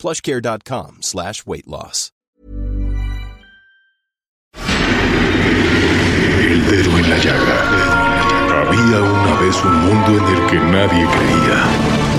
plushcare.com slash weight loss. El dedo en la llaga. Había una vez un mundo en el que nadie creía.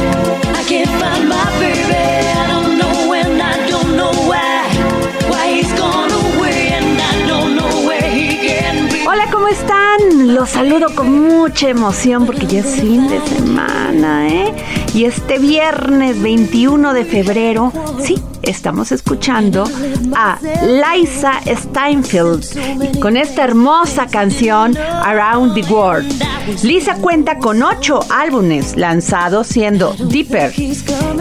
I can't find my baby. Están? Los saludo con mucha emoción porque ya es fin de semana, ¿eh? Y este viernes 21 de febrero, sí, estamos escuchando a Liza Steinfeld con esta hermosa canción Around the World. Lisa cuenta con ocho álbumes lanzados, siendo Deeper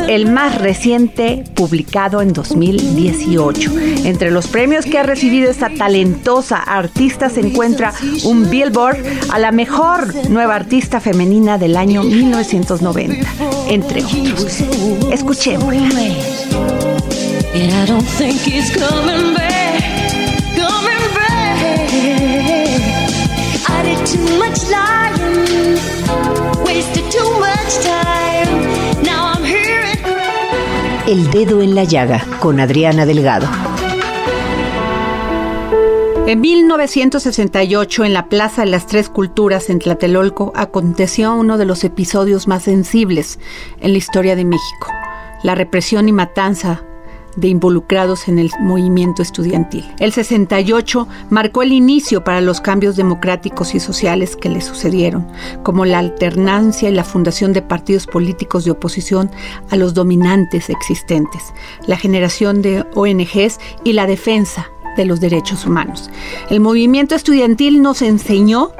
el más reciente publicado en 2018. Entre los premios que ha recibido esta talentosa artista se encuentra un Billboard a la mejor nueva artista femenina del año 1990, entre otros. And El dedo en la llaga con Adriana Delgado. En 1968, en la Plaza de las Tres Culturas en Tlatelolco, aconteció uno de los episodios más sensibles en la historia de México, la represión y matanza de involucrados en el movimiento estudiantil. El 68 marcó el inicio para los cambios democráticos y sociales que le sucedieron, como la alternancia y la fundación de partidos políticos de oposición a los dominantes existentes, la generación de ONGs y la defensa de los derechos humanos. El movimiento estudiantil nos enseñó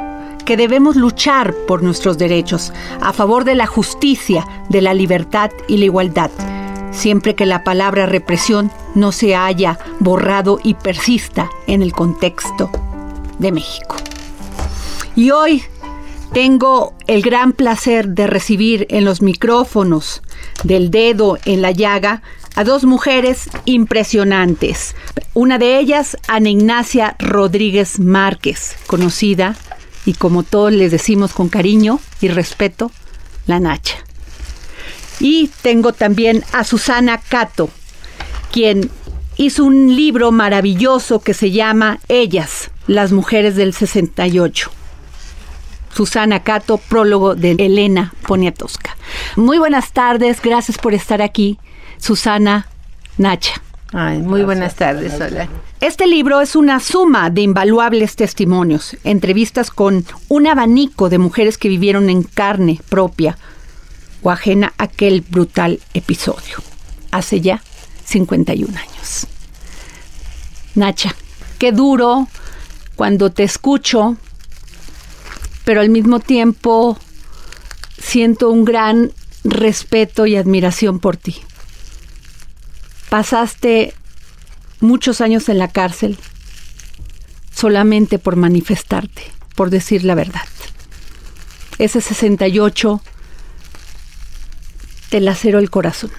que debemos luchar por nuestros derechos, a favor de la justicia, de la libertad y la igualdad, siempre que la palabra represión no se haya borrado y persista en el contexto de México. Y hoy tengo el gran placer de recibir en los micrófonos del dedo en la llaga a dos mujeres impresionantes. Una de ellas, Ana Ignacia Rodríguez Márquez, conocida y como todos les decimos con cariño y respeto, la Nacha. Y tengo también a Susana Cato, quien hizo un libro maravilloso que se llama Ellas, las mujeres del 68. Susana Cato, prólogo de Elena Poniatowska. Muy buenas tardes, gracias por estar aquí, Susana Nacha. Ay, muy buenas tardes, hola. Este libro es una suma de invaluables testimonios, entrevistas con un abanico de mujeres que vivieron en carne propia o ajena a aquel brutal episodio, hace ya 51 años. Nacha, qué duro cuando te escucho, pero al mismo tiempo siento un gran respeto y admiración por ti. Pasaste muchos años en la cárcel solamente por manifestarte, por decir la verdad. Ese 68 te laceró el corazón.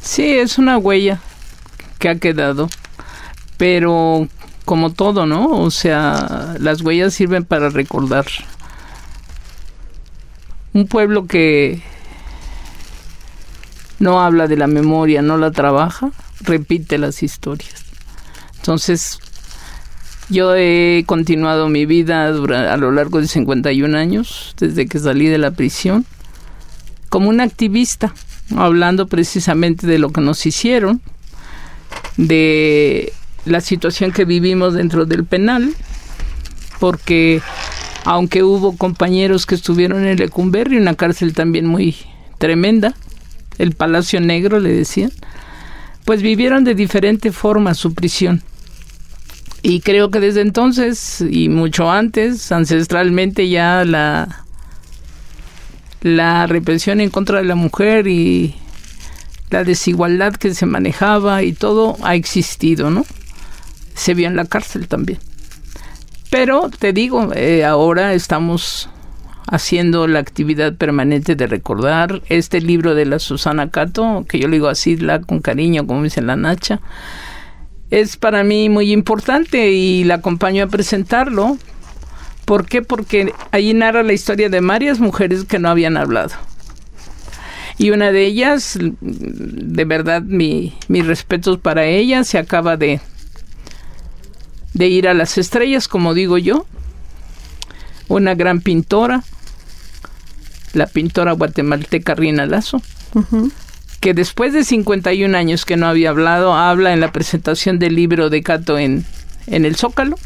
Sí, es una huella que ha quedado, pero como todo, ¿no? O sea, las huellas sirven para recordar. Un pueblo que no habla de la memoria, no la trabaja, repite las historias. Entonces, yo he continuado mi vida a lo largo de 51 años, desde que salí de la prisión, como una activista, hablando precisamente de lo que nos hicieron, de la situación que vivimos dentro del penal, porque aunque hubo compañeros que estuvieron en Lecumberri, una cárcel también muy tremenda, el Palacio Negro le decían, pues vivieron de diferente forma su prisión. Y creo que desde entonces y mucho antes, ancestralmente ya la la represión en contra de la mujer y la desigualdad que se manejaba y todo ha existido, ¿no? Se vio en la cárcel también. Pero te digo, eh, ahora estamos haciendo la actividad permanente de recordar este libro de la Susana Cato, que yo le digo así, la con cariño, como dice la Nacha. Es para mí muy importante y la acompaño a presentarlo. ¿Por qué? Porque ahí narra la historia de varias mujeres que no habían hablado. Y una de ellas, de verdad, mi, mis respetos para ella, se acaba de, de ir a las estrellas, como digo yo. Una gran pintora, la pintora guatemalteca Rina Lazo, que después de 51 años que no había hablado, habla en la presentación del libro de Cato en, en el Zócalo.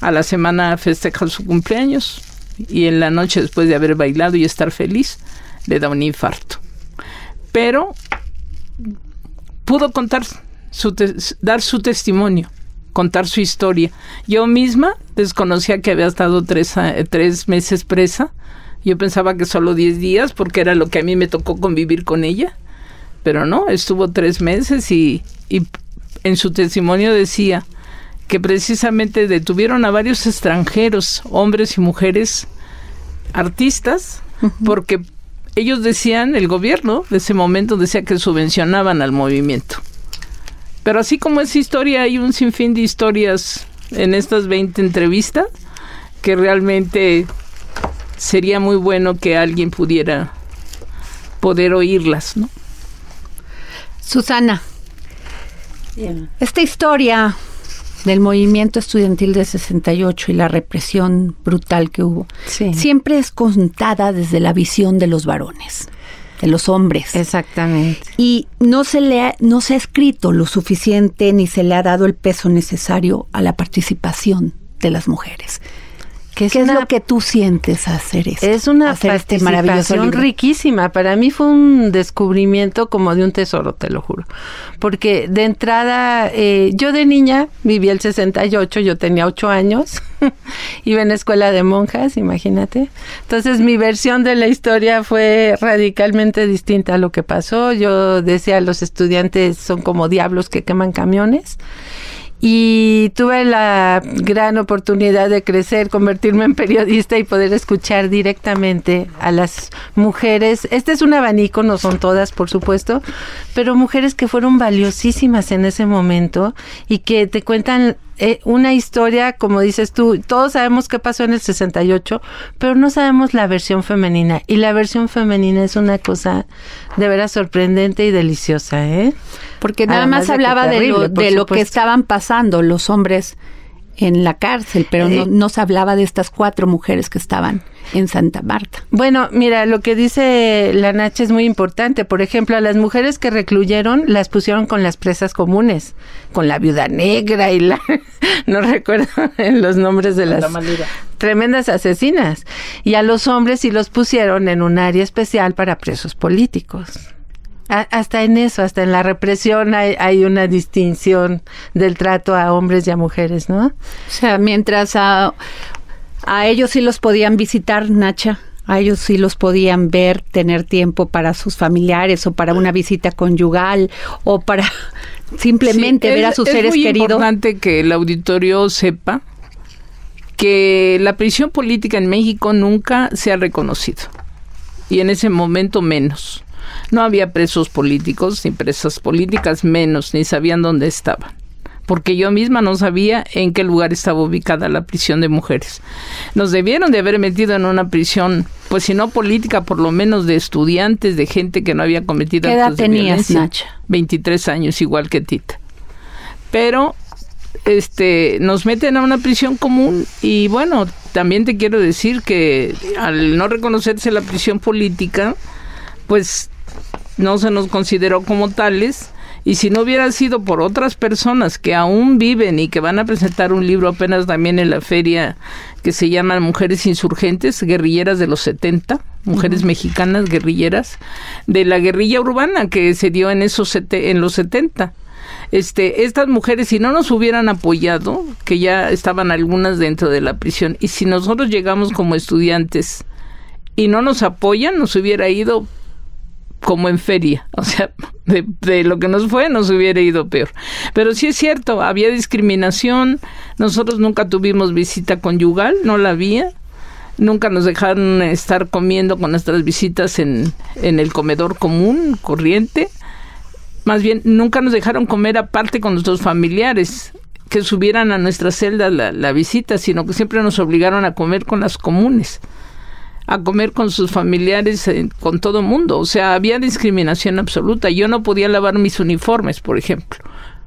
A la semana festeja su cumpleaños y en la noche después de haber bailado y estar feliz, le da un infarto. Pero pudo contar su dar su testimonio, contar su historia. Yo misma desconocía que había estado tres, tres meses presa. Yo pensaba que solo diez días porque era lo que a mí me tocó convivir con ella. Pero no, estuvo tres meses y, y en su testimonio decía que precisamente detuvieron a varios extranjeros, hombres y mujeres, artistas, porque ellos decían, el gobierno de ese momento decía que subvencionaban al movimiento. Pero así como esa historia, hay un sinfín de historias en estas 20 entrevistas que realmente sería muy bueno que alguien pudiera poder oírlas, ¿no? Susana, esta historia del movimiento estudiantil de 68 y la represión brutal que hubo, Sí. siempre es contada desde la visión de los varones, de los hombres. Exactamente. Y no se le ha, no se ha escrito lo suficiente ni se le ha dado el peso necesario a la participación de las mujeres. Es ¿Qué es una- lo que tú sientes hacer esto? Es una hacer este maravilloso participación libro? riquísima. Para mí fue un descubrimiento como de un tesoro, te lo juro. Porque de entrada, eh, yo de niña viví el 68, yo tenía 8 años, iba en escuela de monjas, imagínate. Entonces mi versión de la historia fue radicalmente distinta a lo que pasó. Yo decía, los estudiantes son como diablos que queman camiones. Y tuve la gran oportunidad de crecer, convertirme en periodista y poder escuchar directamente a las mujeres. Este es un abanico, no son todas, por supuesto, pero mujeres que fueron valiosísimas en ese momento y que te cuentan eh, una historia, como dices tú, todos sabemos qué pasó en el 68, pero no sabemos la versión femenina. Y la versión femenina es una cosa de veras sorprendente y deliciosa, ¿eh? Porque nada Además más de hablaba de, terrible, lo, de lo que estaban pasando los hombres en la cárcel, pero no, Eh, no se hablaba de estas cuatro mujeres que estaban en Santa Marta. Bueno, mira, lo que dice la Nacha es muy importante. Por ejemplo, a las mujeres que recluyeron las pusieron con las presas comunes, con la viuda negra y la... no recuerdo los nombres de las tremendas asesinas. Y a los hombres sí los pusieron en un área especial para presos políticos. A- hasta en eso, hasta en la represión hay, hay una distinción del trato a hombres y a mujeres, ¿no? O sea, mientras a, a ellos sí los podían visitar, Nacha, a ellos sí los podían ver, tener tiempo para sus familiares o para una visita conyugal o para simplemente Sí, ver a es- sus es seres muy queridos. importante que el auditorio sepa que la prisión política en México nunca se ha reconocido. Y en ese momento menos. No había presos políticos, ni presas políticas menos, ni sabían dónde estaban. Porque yo misma no sabía en qué lugar estaba ubicada la prisión de mujeres. Nos debieron de haber metido en una prisión, pues si no política, por lo menos de estudiantes, de gente que no había cometido ¿Qué edad actos de tenías, violencia. Nacha? 23 años, igual que Tita. Pero este nos meten a una prisión común y bueno, también te quiero decir que al no reconocerse la prisión política, pues no se nos consideró como tales Y si no hubiera sido por otras personas que aún viven y que van a presentar un libro apenas también en la feria que se llama Mujeres Insurgentes, Guerrilleras de los 70, mujeres mexicanas guerrilleras, de la guerrilla urbana que se dio en, esos sete- en los 70 este, estas mujeres, si no nos hubieran apoyado, que ya estaban algunas dentro de la prisión, y si nosotros llegamos como estudiantes y no nos apoyan, nos hubiera ido como en feria, o sea, de, lo que nos fue nos hubiera ido peor. Pero sí es cierto, había discriminación, nosotros nunca tuvimos visita conyugal, no la había, nunca nos dejaron estar comiendo con nuestras visitas en, en el comedor común, corriente, más bien nunca nos dejaron comer aparte con nuestros familiares que subieran a nuestra celda la, la visita, sino que siempre nos obligaron a comer con las comunes, a comer con sus familiares, con todo mundo. O sea, había discriminación absoluta. Yo no podía lavar mis uniformes, por ejemplo,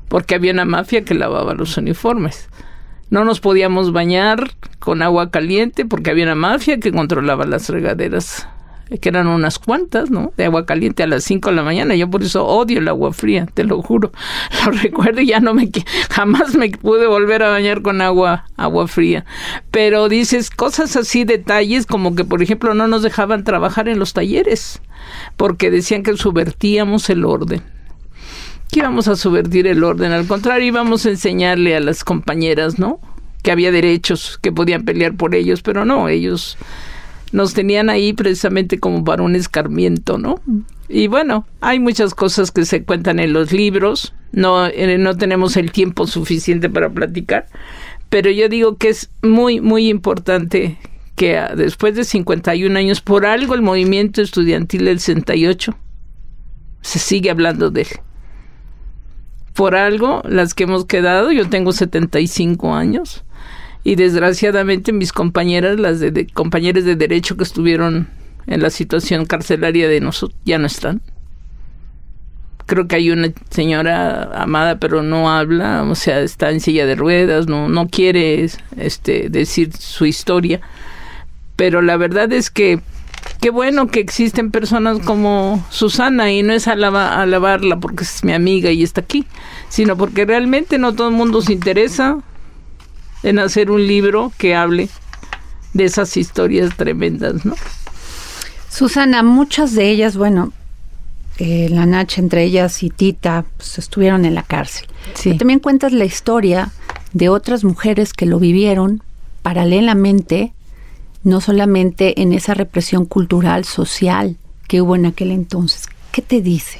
porque había una mafia que lavaba los uniformes. No nos podíamos bañar con agua caliente porque había una mafia que controlaba las regaderas que eran unas cuantas, ¿no? De agua caliente a las 5 de la mañana. Yo por eso odio el agua fría, te lo juro. Lo recuerdo y ya no me... Jamás me pude volver a bañar con agua, agua fría. Pero dices cosas así, detalles, como que, por ejemplo, no nos dejaban trabajar en los talleres, porque decían que subvertíamos el orden. Que íbamos a subvertir el orden. Al contrario, íbamos a enseñarle a las compañeras, ¿no? Que había derechos, que podían pelear por ellos, pero no, ellos nos tenían ahí precisamente como para un escarmiento, ¿no? Y bueno, hay muchas cosas que se cuentan en los libros, no, eh, no tenemos el tiempo suficiente para platicar, pero yo digo que es muy, muy importante que ah, después de 51 años, por algo el movimiento estudiantil del 68 se sigue hablando de él. Por algo, las que hemos quedado, yo tengo 75 años, y desgraciadamente mis compañeras, las de, compañeras de derecho que estuvieron en la situación carcelaria de nosotros, ya no están. Creo que hay una señora amada pero no habla, o sea, está en silla de ruedas, no, no quiere este, decir su historia. Pero la verdad es que qué bueno que existen personas como Susana y no es alaba- alabarla porque es mi amiga y está aquí, sino porque realmente no todo el mundo se interesa en hacer un libro que hable de esas historias tremendas, ¿no? Susana, muchas de ellas, bueno, eh, la Nacha entre ellas y Tita, pues, estuvieron en la cárcel. Sí. También cuentas la historia de otras mujeres que lo vivieron paralelamente, no solamente en esa represión cultural, social que hubo en aquel entonces. ¿Qué te dice?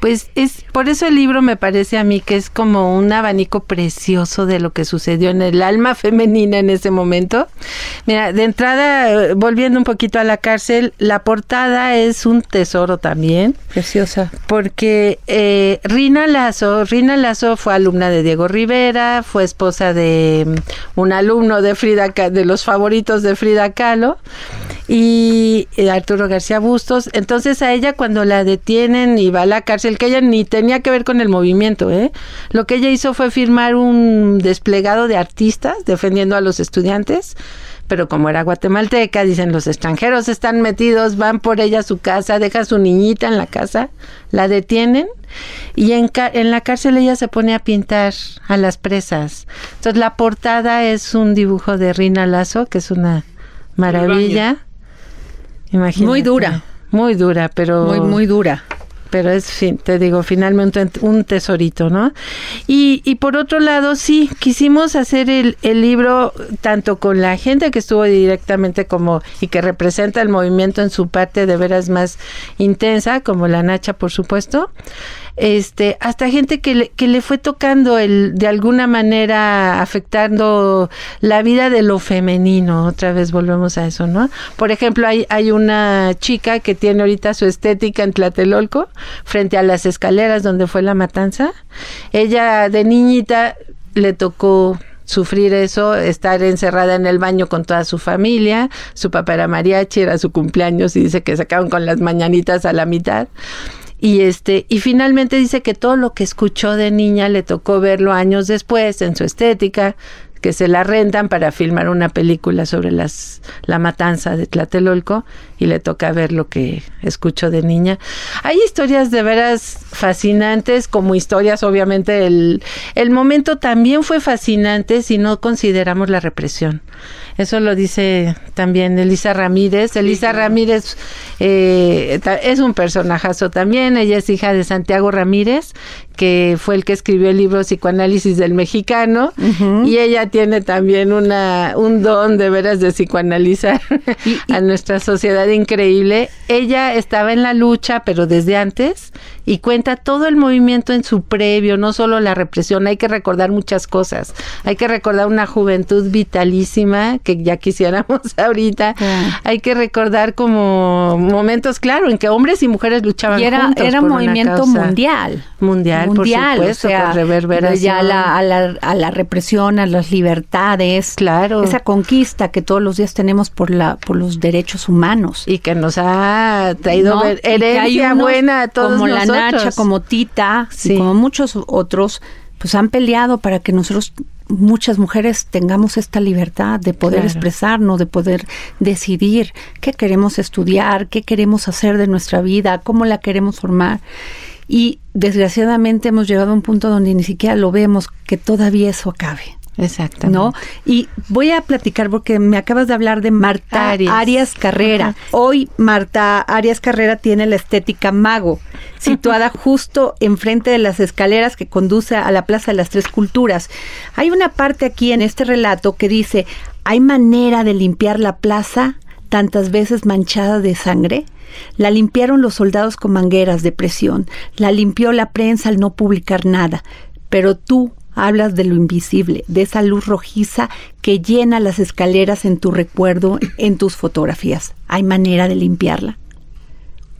Pues es por eso el libro me parece a mí que es como un abanico precioso de lo que sucedió en el alma femenina en ese momento. Mira, de entrada, eh, volviendo un poquito a la cárcel, la portada es un tesoro también. Preciosa. Porque eh, Rina Lazo, Rina Lazo fue alumna de Diego Rivera, fue esposa de mm, un alumno de Frida, de los favoritos de Frida Kahlo y eh, Arturo García Bustos. Entonces a ella cuando la detienen y va a la cárcel, que ella ni tenía que ver con el movimiento, ¿eh? lo que ella hizo fue firmar un desplegado de artistas defendiendo a los estudiantes. Pero como era guatemalteca, dicen los extranjeros están metidos, van por ella a su casa, deja a su niñita en la casa, la detienen y en, ca- en la cárcel ella se pone a pintar a las presas. Entonces la portada es un dibujo de Rina Lazo, que es una maravilla. Imagínate. Muy dura. Muy dura, pero Muy, muy dura. pero es, te digo, finalmente un tesorito, ¿no? Y, y por otro lado, sí, quisimos hacer el, el libro tanto con la gente que estuvo directamente como y que representa el movimiento en su parte de veras más intensa, como la Nacha, por supuesto, este, hasta gente que le, que le fue tocando el, de alguna manera afectando la vida de lo femenino. Otra vez volvemos a eso, ¿no? Por ejemplo, hay, hay una chica que tiene ahorita su estética en Tlatelolco, frente a las escaleras donde fue la matanza. Ella de niñita le tocó sufrir eso, estar encerrada en el baño con toda su familia, su papá era mariachi, era su cumpleaños y dice que sacaron con las mañanitas a la mitad. Y este, y finalmente dice que todo lo que escuchó de niña le tocó verlo años después en su estética, que se la rentan para filmar una película sobre las la matanza de Tlatelolco y le toca ver lo que escucho de niña. Hay historias de veras fascinantes, como historias, obviamente, el, el momento también fue fascinante si no consideramos la represión. Eso lo dice también Elisa Ramírez. Elisa Ramírez eh, es un personajazo también. Ella es hija de Santiago Ramírez, que fue el que escribió el libro Psicoanálisis del Mexicano. Y ella tiene también una, un don de veras de psicoanalizar a nuestra sociedad increíble. Ella estaba en la lucha, pero desde antes, y cuenta todo el movimiento en su previo, no solo la represión. Hay que recordar muchas cosas. Hay que recordar una juventud vitalísima que ya quisiéramos ahorita. Ah. Hay que recordar como momentos, claro, en que hombres y mujeres luchaban Y era, juntos era un movimiento causa. mundial. Mundial, por supuesto, o sea, reverberación. ya a la, a, la, a la represión, a las libertades. Claro. Esa conquista que todos los días tenemos por, la, por los derechos humanos. y que nos ha traído ¿no? herencia buena a todos como nosotros. la Nacha, como Tita, Sí. y como muchos otros, pues han peleado para que nosotros, muchas mujeres, tengamos esta libertad de poder Claro. expresarnos, de poder decidir qué queremos estudiar, qué queremos hacer de nuestra vida, cómo la queremos formar. Y desgraciadamente hemos llegado a un punto donde ni siquiera lo vemos que todavía eso acabe. Exactamente. ¿no? Y voy a platicar porque me acabas de hablar de Marta Arias. Arias, Carrera. Hoy Marta Arias Carrera tiene la estética mago, situada justo enfrente de las escaleras que conduce a la Plaza de las Tres Culturas. Hay una parte aquí en este relato que dice, ¿hay manera de limpiar la plaza tantas veces manchada de sangre? La limpiaron los soldados con mangueras de presión, la limpió la prensa al no publicar nada, pero tú hablas de lo invisible, de esa luz rojiza que llena las escaleras en tu recuerdo, en tus fotografías. ¿Hay manera de limpiarla?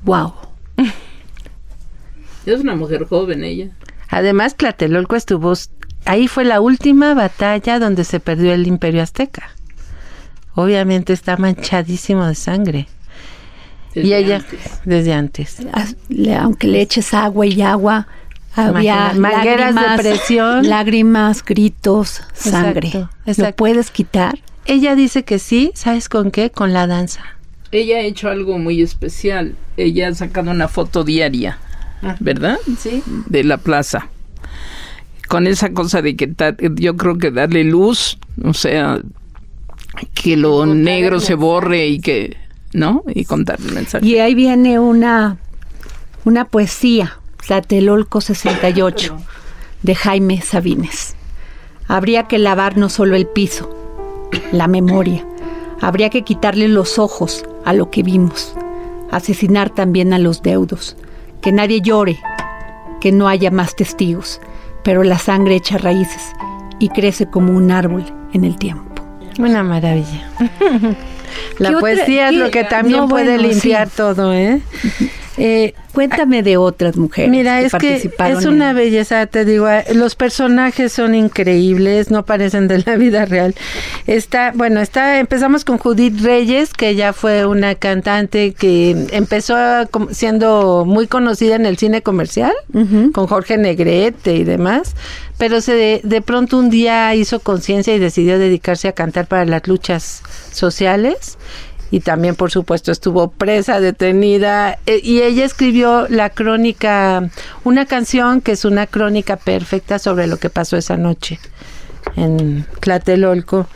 Wow. Es una mujer joven ella. Además, Tlatelolco estuvo, ahí fue la última batalla donde se perdió el imperio azteca. Obviamente está manchadísimo de sangre. desde y ella, antes. desde antes. Aunque le eches agua y agua, había mangueras de lágrimas, presión. lágrimas, gritos, sangre. Exacto, ¿Lo puedes quitar? Ella dice que sí, ¿sabes con qué? Con la danza. Ella ha hecho algo muy especial. Ella ha sacado una foto diaria, ¿verdad? Sí. De la plaza. Con esa cosa de que yo creo que darle luz, o sea, que lo negro se borre y que, ¿no? Y contar el mensaje. Y ahí viene una, una poesía, Tlatelolco 68, de Jaime Sabines. Habría que lavar no solo el piso, la memoria. Habría que quitarle los ojos a lo que vimos. Asesinar también a los deudos. Que nadie llore, que no haya más testigos. Pero la sangre echa raíces y crece como un árbol en el tiempo. Una maravilla. La otra- poesía es lo que también no, puede bueno, limpiar sí. todo, ¿eh? Eh, Cuéntame de otras mujeres. Mira, que es que es en- una belleza, te digo, eh, los personajes son increíbles, no parecen de la vida real. Está, bueno, está, empezamos con Judith Reyes, que ella fue una cantante que empezó siendo muy conocida en el cine comercial, con Jorge Negrete y demás, pero se de, de pronto un día hizo conciencia y decidió dedicarse a cantar para las luchas sociales y también por supuesto estuvo presa, detenida eh, y ella escribió la crónica, una canción que es una crónica perfecta sobre lo que pasó esa noche en Tlatelolco.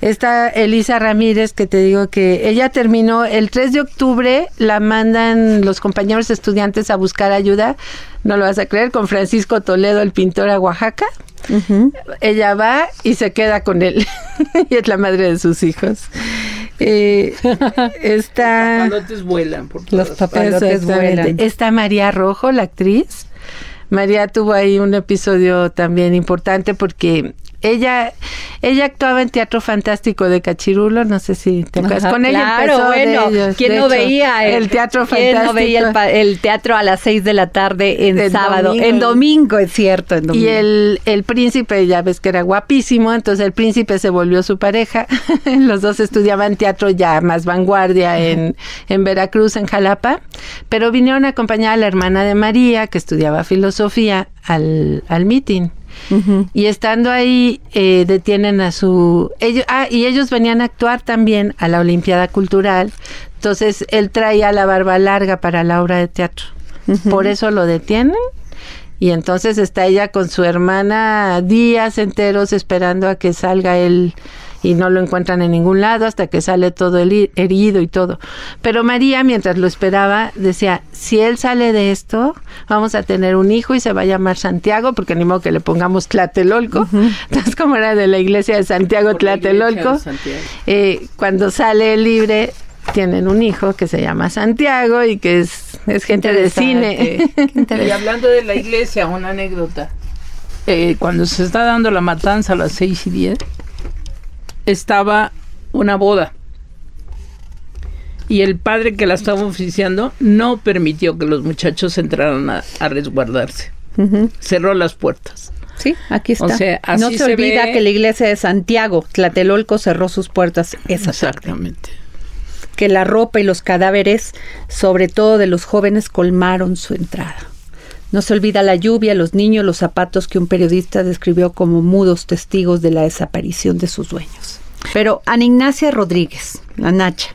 Está Elisa Ramírez, que te digo que ella terminó el 3 de octubre, la mandan los compañeros estudiantes a buscar ayuda, no lo vas a creer, con Francisco Toledo, el pintor a Oaxaca. Ella va y se queda con él, y es la madre de sus hijos. Eh, está... Papalotes vuelan por Los papalotes vuelan. Está María Rojo, la actriz. María tuvo ahí un episodio también importante porque ella ella actuaba en Teatro Fantástico de Cachirulo, no sé si te acuerdas. Con ella claro, empezó de bueno, ellos. ¿quién De no hecho, veía el, Teatro ¿quién Fantástico? no veía el, teatro a las seis de la tarde en sábado? domingo. En domingo, es cierto, en domingo. Y el, el príncipe, ya ves que era guapísimo, entonces el príncipe se volvió su pareja. Los dos estudiaban teatro ya más vanguardia en, en Veracruz, en Jalapa, pero vinieron a acompañar a la hermana de María, que estudiaba filosofía, al, al meeting. Y estando ahí, eh, detienen a su... Ellos, ah, y ellos venían a actuar también a la Olimpiada Cultural. Entonces, él traía la barba larga para la obra de teatro. Por eso lo detienen. Y entonces está ella con su hermana días enteros esperando a que salga él y no lo encuentran en ningún lado hasta que sale todo el herido y todo. Pero María, mientras lo esperaba, decía, si él sale de esto, vamos a tener un hijo y se va a llamar Santiago, porque ni modo que le pongamos Tlatelolco. Entonces, como era de la iglesia de Santiago Tlatelolco, eh, cuando sale libre, tienen un hijo que se llama Santiago y que es, es gente de cine. y hablando de la iglesia, una anécdota. Eh, cuando se está dando la matanza a las seis y diez, estaba una boda. Y el padre que la estaba oficiando no permitió que los muchachos entraran a, resguardarse. Cerró las puertas. Sí, aquí está. no se, olvida que la iglesia de Santiago, Tlatelolco, cerró sus puertas esa Exactamente. Que la ropa y los cadáveres, sobre todo de los jóvenes, colmaron su entrada. No se olvida la lluvia, los niños, los zapatos que un periodista describió como mudos testigos de la desaparición de sus dueños. Pero Ana Ignacia Rodríguez, la Nacha,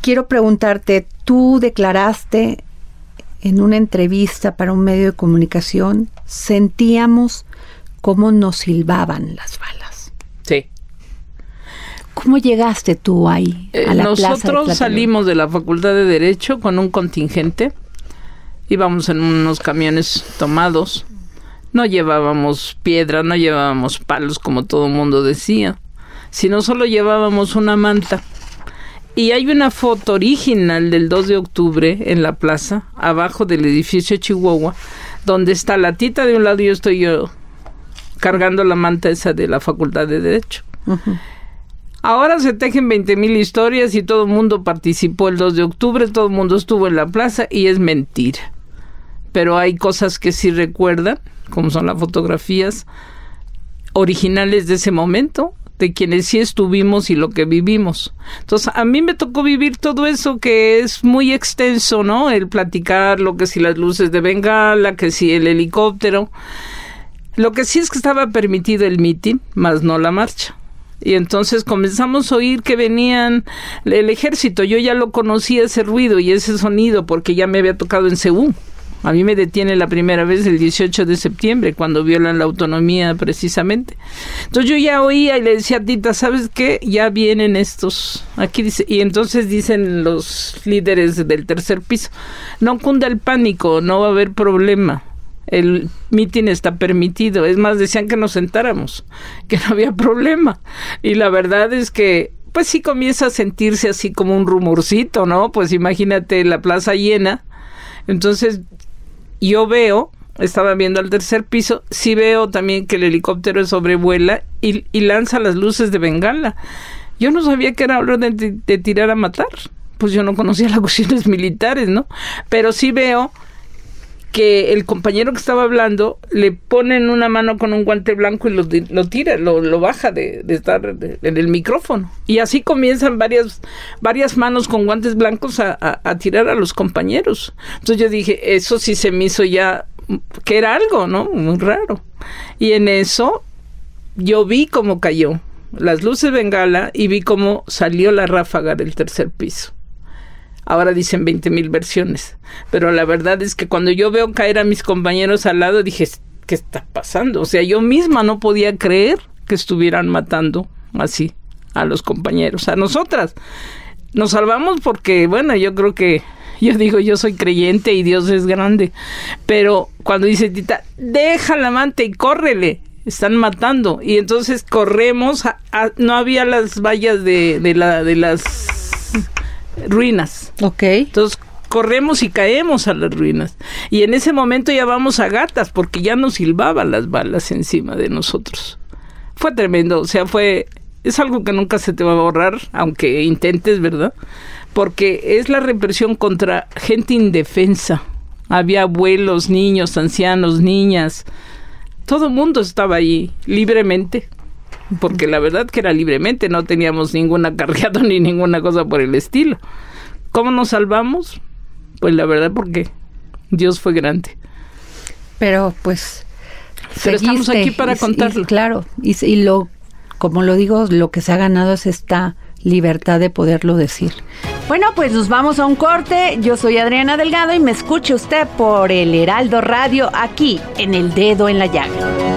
quiero preguntarte, tú declaraste en una entrevista para un medio de comunicación, sentíamos cómo nos silbaban las balas. Sí. ¿Cómo llegaste tú ahí? A la nosotros salimos de la Facultad de Derecho con un contingente íbamos en unos camiones tomados, no llevábamos piedra, no llevábamos palos como todo el mundo decía, sino solo llevábamos una manta. Y hay una foto original del 2 de octubre en la plaza, abajo del edificio Chihuahua, donde está la tita de un lado y yo estoy yo cargando la manta esa de la Facultad de Derecho. Ahora se tejen 20 mil historias y todo el mundo participó el 2 de octubre, todo el mundo estuvo en la plaza y es mentira pero hay cosas que sí recuerdan, como son las fotografías originales de ese momento, de quienes sí estuvimos y lo que vivimos. Entonces, a mí me tocó vivir todo eso que es muy extenso, ¿no? El platicar, lo que si las luces de Bengala, que si el helicóptero. Lo que sí es que estaba permitido el mitin, más no la marcha. Y entonces comenzamos a oír que venían el ejército. Yo ya lo conocía ese ruido y ese sonido porque ya me había tocado en Seúl. A mí me detiene la primera vez el 18 de septiembre, cuando violan la autonomía precisamente. Entonces yo ya oía y le decía a Tita, ¿sabes qué? Ya vienen estos. Aquí dice, y entonces dicen los líderes del tercer piso, no cunda el pánico, no va a haber problema. El mitin está permitido. Es más, decían que nos sentáramos, que no había problema. Y la verdad es que pues sí comienza a sentirse así como un rumorcito, ¿no? Pues imagínate la plaza llena. Entonces yo veo, estaba viendo al tercer piso, sí veo también que el helicóptero sobrevuela y, y lanza las luces de bengala. Yo no sabía que era orden de, de tirar a matar. Pues yo no conocía las cuestiones militares, ¿no? Pero sí veo que el compañero que estaba hablando le pone en una mano con un guante blanco y lo, lo tira, lo, lo baja de, estar en el micrófono. Y así comienzan varias, varias manos con guantes blancos a, a, tirar a los compañeros. Entonces yo dije, eso sí se me hizo ya que era algo, ¿no? Muy raro. Y en eso yo vi cómo cayó las luces bengala y vi cómo salió la ráfaga del tercer piso. Ahora dicen 20 mil versiones. Pero la verdad es que cuando yo veo caer a mis compañeros al lado, dije, ¿qué está pasando? O sea, yo misma no podía creer que estuvieran matando así a los compañeros, a nosotras. Nos salvamos porque, bueno, yo creo que yo digo, yo soy creyente y Dios es grande. Pero cuando dice Tita, deja la manta y córrele, están matando. Y entonces corremos, no había las vallas de, de, la, de las ruinas. Ok. Entonces corremos y caemos a las ruinas. Y en ese momento ya vamos a gatas porque ya nos silbaban las balas encima de nosotros. Fue tremendo, o sea, fue es algo que nunca se te va a borrar, aunque intentes, ¿verdad? Porque es la represión contra gente indefensa. Había abuelos, niños, ancianos, niñas. Todo el mundo estaba ahí libremente porque la verdad que era libremente, no teníamos ningún acarreado ni ninguna cosa por el estilo. ¿Cómo nos salvamos? Pues la verdad porque Dios fue grande. Pero pues Pero estamos aquí para y- y- contarlo. claro, y, y lo, como lo digo, lo que se ha ganado es esta libertad de poderlo decir. Bueno, pues nos vamos a un corte. Yo soy Adriana Delgado y me escucha usted por el Heraldo Radio aquí en El Dedo en la Llaga.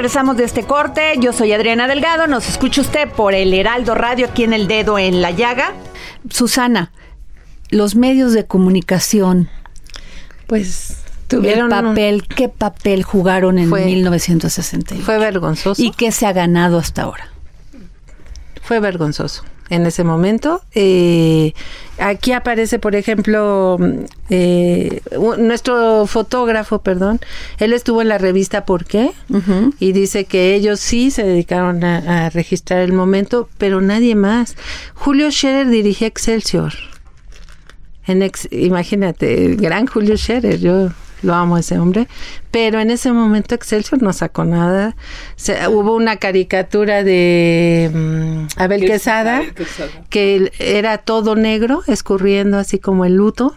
Regresamos de este corte. Yo soy Adriana Delgado. Nos escucha usted por el Heraldo Radio aquí en El Dedo en la Llaga. Susana, los medios de comunicación, Pues el tuvieron un- papel, ¿qué papel jugaron en Fue- 1961? fue vergonzoso. ¿Y qué se ha ganado hasta ahora? fue vergonzoso en ese momento. Eh, aquí aparece, por ejemplo, mm, eh, nuestro fotógrafo, perdón, él estuvo en la revista ¿Por qué? Y dice que ellos sí se dedicaron a, a registrar el momento, pero nadie más. Julio Scherer dirigía Excelsior. En ex- imagínate, el gran Julio Scherer, yo lo amo a ese hombre, pero en ese momento Excelsior no sacó nada. Se- hubo una caricatura de mm, Abel Quesada, Abel Quesada. que era todo negro, escurriendo así como el luto.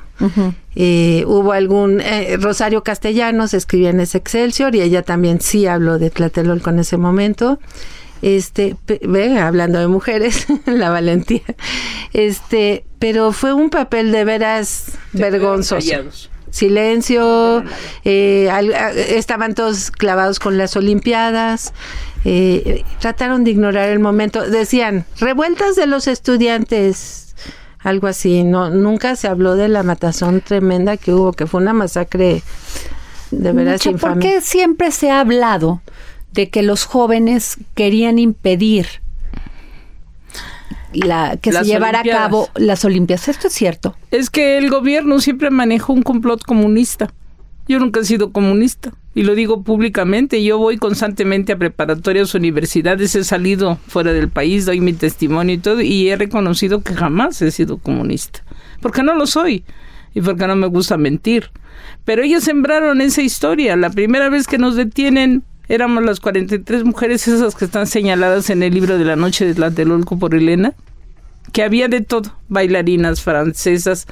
Eh, hubo algún eh, Rosario Castellanos escribía en ese Excelsior y ella también sí habló de Tlatelolco en ese momento. Este, ve, hablando de mujeres, la valentía. Este, pero fue un papel de veras vergonzoso. Silencio, eh, al- a- estaban todos clavados con las Olimpiadas, eh, trataron de ignorar el momento. Decían, revueltas de los estudiantes, algo así. No, nunca se habló de la matazón tremenda que hubo, que fue una masacre de veras Mucho. ¿Por qué siempre se ha hablado de que los jóvenes querían impedir la, que Las se llevara Olimpiadas. a cabo las Olimpiadas? Esto es cierto. Es que el gobierno siempre manejó un complot comunista. Yo nunca he sido comunista y lo digo públicamente. Yo voy constantemente a preparatorias, universidades, he salido fuera del país, doy mi testimonio y todo y he reconocido que jamás he sido comunista. Porque no lo soy y porque no me gusta mentir. Pero ellos sembraron esa historia. La primera vez que nos detienen éramos las 43 mujeres esas que están señaladas en el libro de la noche de Tlatelolco por Elena que había de todo, bailarinas francesas,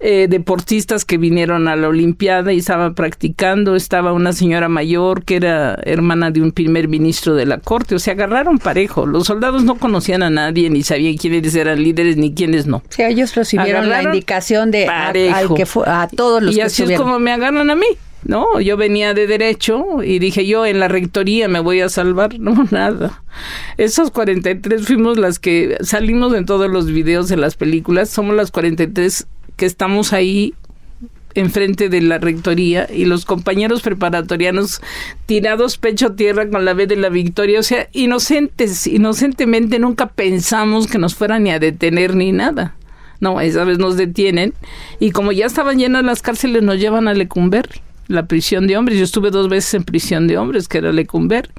eh, deportistas que vinieron a la Olimpiada y estaban practicando, estaba una señora mayor que era hermana de un primer ministro de la corte, o sea, agarraron parejo, los soldados no conocían a nadie, ni sabían quiénes eran líderes ni quiénes no. Sí, ellos recibieron la indicación de a, al que a todos los y que así es como me agarran a mí. No, yo venía de derecho y dije yo en la rectoría me voy a salvar. No, nada. Esos 43 fuimos las que salimos en todos los videos de las películas. Somos las 43 que estamos ahí enfrente de la rectoría y los compañeros preparatorianos tirados pecho a tierra con la vez de la victoria. O sea, inocentes, inocentemente nunca pensamos que nos fueran ni a detener ni nada. No, esa vez nos detienen y como ya estaban llenas las cárceles nos llevan a Lecumberri, la prisión de hombres. Yo estuve dos veces en prisión de hombres, que era Lecumberri.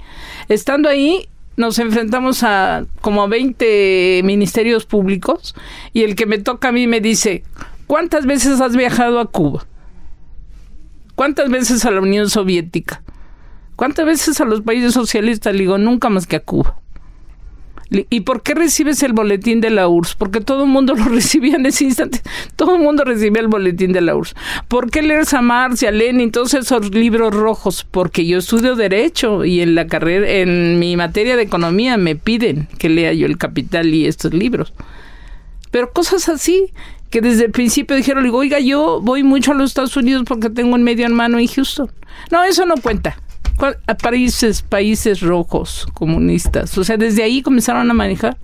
Estando ahí nos enfrentamos a como a 20 ministerios públicos y el que me toca a mí me dice, ¿cuántas veces has viajado a Cuba? ¿Cuántas veces a la Unión Soviética? ¿Cuántas veces a los países socialistas le digo nunca más que a Cuba? ¿Y por qué recibes el boletín de la URSS? Porque todo el mundo lo recibía en ese instante. Todo el mundo recibía el boletín de la URSS. ¿Por qué leer a Marx y a Lenin, todos esos libros rojos? Porque yo estudio Derecho y en la carrera, en mi materia de Economía me piden que lea yo el Capital y estos libros. Pero cosas así, que desde el principio dijeron, oiga, yo voy mucho a los Estados Unidos porque tengo un medio hermano en Houston. No, eso no cuenta. Países, países rojos, comunistas. O sea, desde ahí comenzaron a manejar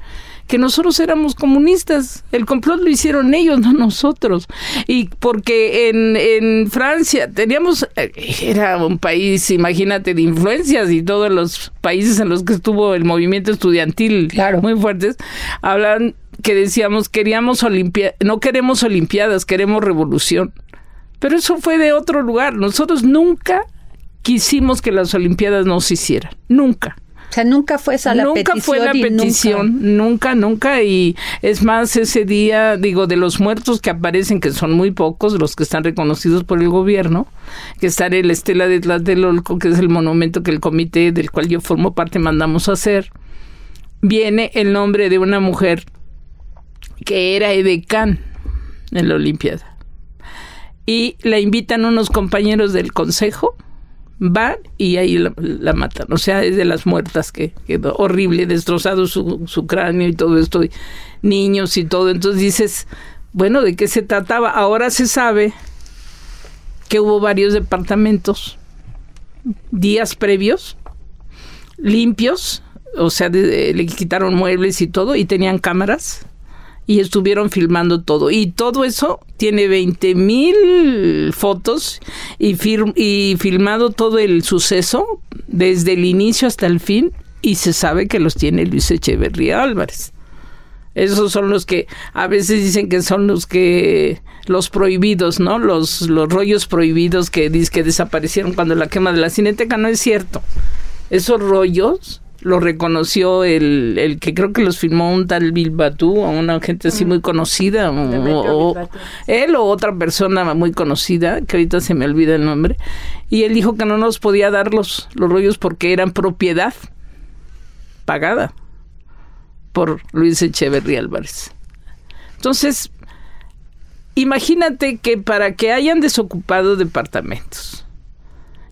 que nosotros éramos comunistas. El complot lo hicieron ellos, no nosotros. Y porque en, en Francia teníamos, eh, era un país, imagínate, de influencias y todos los países en los que estuvo el movimiento estudiantil Claro. muy fuertes, hablan que decíamos queríamos olimpia no queremos olimpiadas, queremos revolución. Pero eso fue de otro lugar. Nosotros nunca quisimos que las olimpiadas no se hicieran. Nunca. O sea, nunca fue esa la nunca petición. fue la nunca- petición, nunca. nunca, Y es más, ese día, digo, de los muertos que aparecen, que son muy pocos, los que están reconocidos por el gobierno, que está en la estela de Tlatelolco, que es el monumento que el comité del cual yo formo parte mandamos a hacer, viene el nombre de una mujer que era edecán en la Olimpiada. Y la invitan unos compañeros del consejo, van y ahí la, la matan. O sea, es de las muertas que quedó horrible, destrozado su, su cráneo y todo esto, niños y todo. Entonces dices, bueno, ¿de qué se trataba? Ahora se sabe que hubo varios departamentos días previos limpios, o sea, de- de- le quitaron muebles y todo y tenían cámaras y estuvieron filmando todo. Y todo eso tiene 20 mil fotos y, y filmado todo el suceso desde el inicio hasta el fin y se sabe que los tiene Luis Echeverría Álvarez. Esos son los que a veces dicen que son los que los prohibidos, ¿no? Los los rollos prohibidos que que desaparecieron cuando la quema de la Cineteca no es cierto. Esos rollos los reconoció el, el que creo que los filmó un tal Bilbatú, o una gente así muy conocida, o, o- él o otra persona muy conocida, que ahorita se me olvida el nombre, y él dijo que no nos podía dar los, los rollos porque eran propiedad pagada por Luis Echeverría Álvarez. Entonces, imagínate que para que hayan desocupado departamentos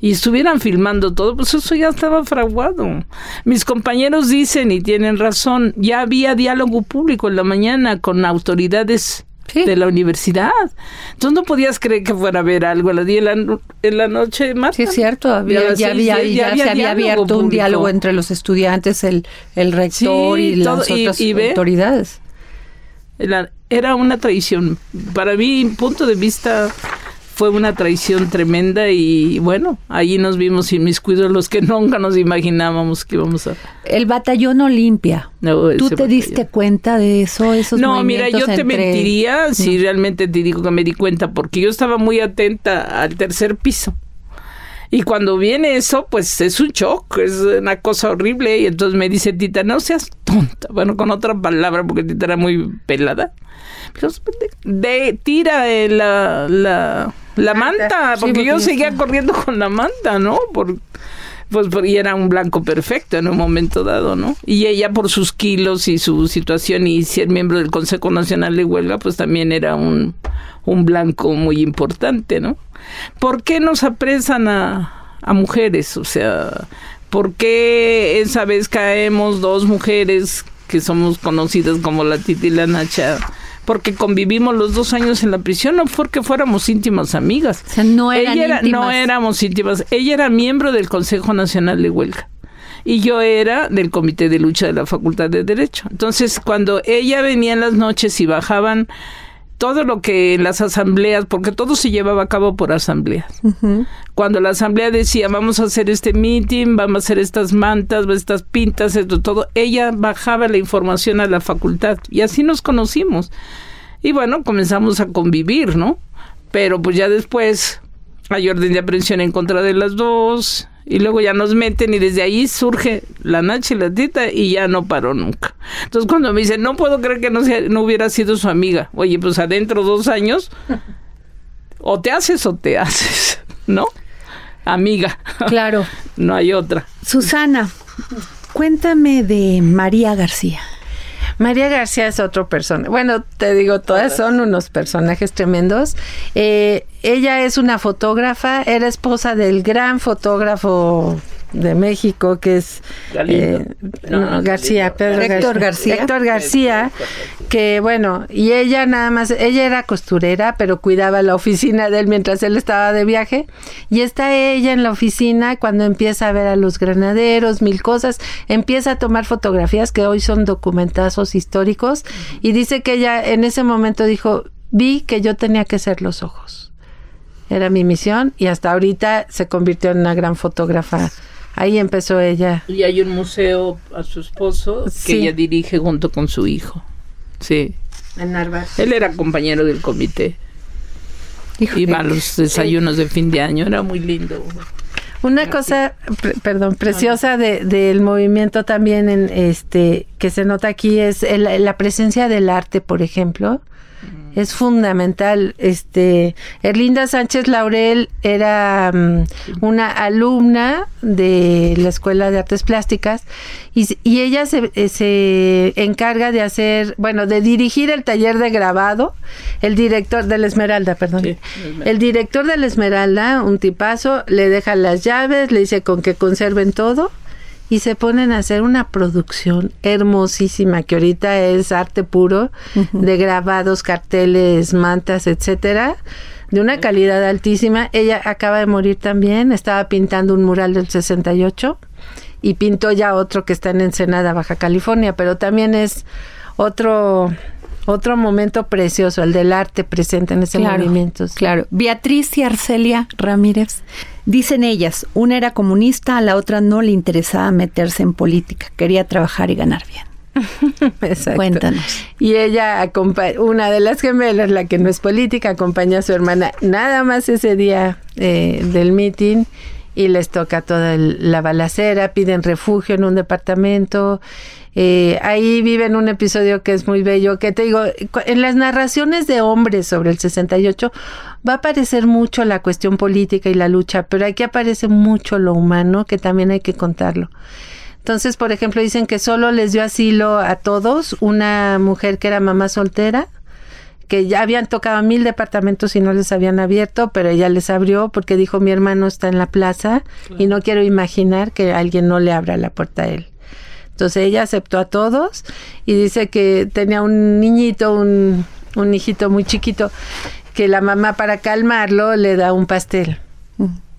y estuvieran filmando todo, pues eso ya estaba fraguado. Mis compañeros dicen y tienen razón, ya había diálogo público en la mañana con autoridades Sí. de la universidad. Entonces no podías creer que fuera a ver algo a las 10 de la, en la noche, Marta. Sí, es cierto, Y había, las ya, había, ya ya había se había abierto un público. diálogo entre los estudiantes, el, el rector Sí, y las todo, y- otras y ve. autoridades. Era, era una traición. Para mi punto de vista fue una traición tremenda y bueno, allí nos vimos inmiscuidos los que nunca nos imaginábamos que íbamos a... El batallón Olimpia. No, ¿Tú te batallón. diste cuenta de eso? Esos No, mira, yo te mentiría si realmente te digo que me di cuenta, porque yo estaba muy atenta al tercer piso. Y cuando viene eso, pues es un shock, es una cosa horrible. Y entonces me dice Tita, no seas tonta. Bueno, con otra palabra, porque Tita era muy pelada. Pero, De, tira eh, la, la, la manta, Sí, porque yo seguía corriendo con la manta, ¿no? Por, pues y era un blanco perfecto en un momento dado, ¿no? Y ella por sus kilos y su situación y ser miembro del Consejo Nacional de Huelga, pues también era un, un blanco muy importante, ¿no? ¿Por qué nos apresan a, a mujeres? O sea, ¿por qué esa vez caemos dos mujeres que somos conocidas como la Titi y la Nacha? Porque convivimos los dos años en la prisión, no porque fuéramos íntimas amigas. O sea, no eran Ella era- no éramos íntimas. Ella era miembro del Consejo Nacional de Huelga. Y yo era del Comité de Lucha de la Facultad de Derecho. Entonces, cuando ella venía en las noches y bajaban todo lo que las asambleas, porque todo se llevaba a cabo por asambleas. Cuando la asamblea decía, vamos a hacer este meeting, vamos a hacer estas mantas, estas pintas, esto todo, ella bajaba la información a la facultad y así nos conocimos. Y bueno, comenzamos a convivir, ¿no? Pero pues ya después hay orden de aprehensión en contra de las dos y luego ya nos meten y desde ahí surge la Nacha y la Tita y ya no paró nunca. Entonces cuando me dicen, no puedo creer que no, sea, no hubiera sido su amiga, oye, pues adentro dos años, o te haces o te haces, ¿no? amiga. Claro. no hay otra. Susana, cuéntame de María García. María García es otro personaje. Bueno, te digo, todas son unos personajes tremendos. Eh, ella es una fotógrafa, era esposa del gran fotógrafo de México, que es Galindo. eh, No, no, no, García, Galindo. Pedro Héctor García. Héctor García, que bueno, y ella nada más, ella era costurera, pero cuidaba la oficina de él mientras él estaba de viaje, y está ella en la oficina cuando empieza a ver a los granaderos, mil cosas, empieza a tomar fotografías que hoy son documentazos históricos, y dice que ella en ese momento dijo, vi que yo tenía que ser los ojos. Era mi misión y hasta ahorita se convirtió en una gran fotógrafa. Ahí empezó ella. Y hay un museo a su esposo que Sí. ella dirige junto con su hijo. Sí. En Narváez. Él era compañero del comité. Híjole. Iba a los desayunos de fin de año. Era muy lindo. Una cosa, pre- perdón, preciosa de- del movimiento también en este que se nota aquí es el- la presencia del arte, por ejemplo. Es fundamental. Este, Erlinda Sánchez Laurel era mm, una alumna de la Escuela de Artes Plásticas y, y ella se, eh, se encarga de hacer, bueno, de dirigir el taller de grabado, el director de la Esmeralda, perdón. Sí. El director de la Esmeralda, un tipazo, le deja las llaves, le dice con que conserven todo y se ponen a hacer una producción hermosísima que ahorita es arte puro de grabados, carteles, mantas, etcétera, de una calidad altísima. Ella acaba de morir también, estaba pintando un mural del 68 y pintó ya otro que está en Ensenada, Baja California, pero también es otro otro momento precioso, el del arte presente en ese movimiento. sí. Claro. Beatriz y Arcelia Ramírez. Dicen ellas, una era comunista, a la otra no le interesaba meterse en política, quería trabajar y ganar bien. Exacto. Cuéntanos. Y ella, una de las gemelas, la que no es política, acompaña a su hermana nada más ese día eh, del meeting y les toca toda la balacera, piden refugio en un departamento. Eh, ahí viven un episodio que es muy bello, que te digo, en las narraciones de hombres sobre el 68 va a aparecer mucho la cuestión política y la lucha, pero aquí aparece mucho lo humano que también hay que contarlo. Entonces, por ejemplo, dicen que solo les dio asilo a todos una mujer que era mamá soltera, que ya habían tocado mil departamentos y no les habían abierto, pero ella les abrió porque dijo mi hermano está en la plaza y no quiero imaginar que alguien no le abra la puerta a él. Entonces ella aceptó a todos y dice que tenía un niñito, un, un hijito muy chiquito, que la mamá para calmarlo le da un pastel.